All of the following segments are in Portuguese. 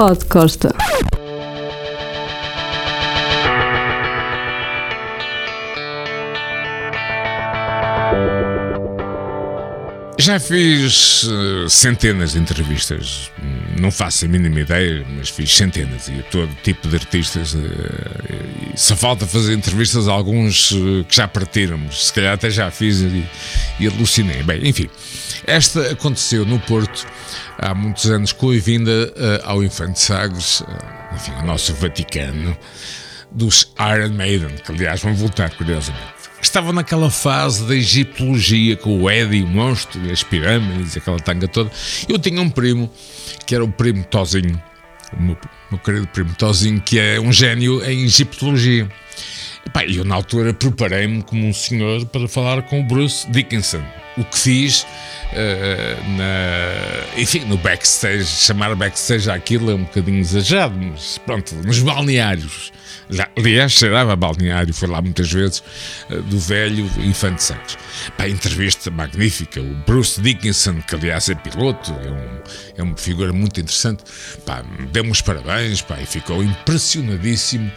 Pod Costa. Já fiz uh, centenas de entrevistas, não faço a mínima ideia, mas fiz centenas e todo tipo de artistas. Uh, e só falta fazer entrevistas a alguns uh, que já partiram, se calhar até já fiz e, e alucinei. Bem, enfim, esta aconteceu no Porto há muitos anos com a vinda ao Infante Sagres, enfim, ao nosso Vaticano, dos Iron Maiden, que aliás vão voltar, curiosamente estavam naquela fase da egiptologia com o Eddie, o monstro, e as pirâmides, aquela tanga toda. Eu tinha um primo, que era o primo Tozinho, o meu, meu querido primo Tozinho, que é um gênio em egiptologia. E eu, na altura, preparei-me como um senhor para falar com o Bruce Dickinson. O que fiz uh, na, enfim, no backstage, chamar backstage aquilo é um bocadinho exagerado, mas pronto, nos balneários aliás, cheirava balneário, foi lá muitas vezes, eh, do velho Infante Santos. Pá, entrevista magnífica, o Bruce Dickinson, que aliás é piloto, é, um, é uma figura muito interessante, pá, deu-me os parabéns, pá, e ficou impressionadíssimo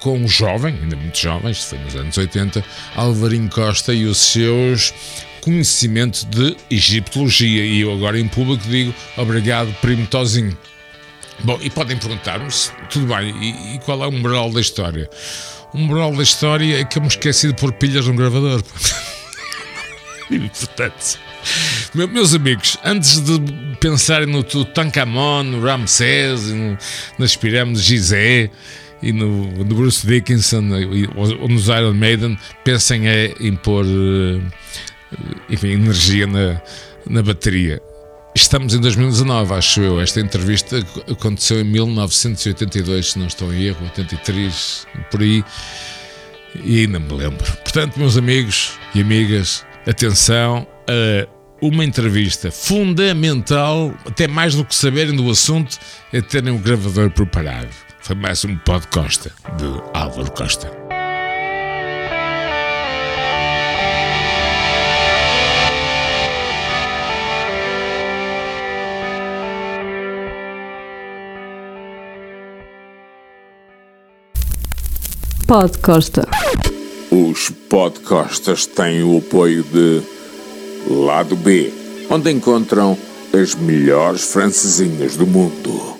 com o jovem, ainda muito jovem, isto foi nos anos 80, Alvarinho Costa e os seus conhecimentos de egiptologia. E eu agora em público digo obrigado, primo Tozinho. Bom, e podem perguntar-me, tudo bem, e, e, qual é o moral da história? O moral da história é que eu me esqueci de pôr pilhas no gravador. e, portanto, meus amigos, antes de pensarem no Tutankhamon, no Ramsés, no, nas pirâmides de Gizé e no, no Bruce Dickinson ou, nos Iron Maiden, pensem é em pôr eh, enfim, energia na, na bateria. Estamos em 2019, acho eu. Esta entrevista aconteceu em 1982, se não estou em erro, 83, por aí. E ainda me lembro. Portanto, meus amigos e amigas, atenção a uma entrevista fundamental, até mais do que saberem do assunto, é terem o gravador preparado. Foi mais um podcast de Álvaro Costa. Podcosta. Os podcastas têm o apoio de Lado B, onde encontram as melhores francesinhas do mundo.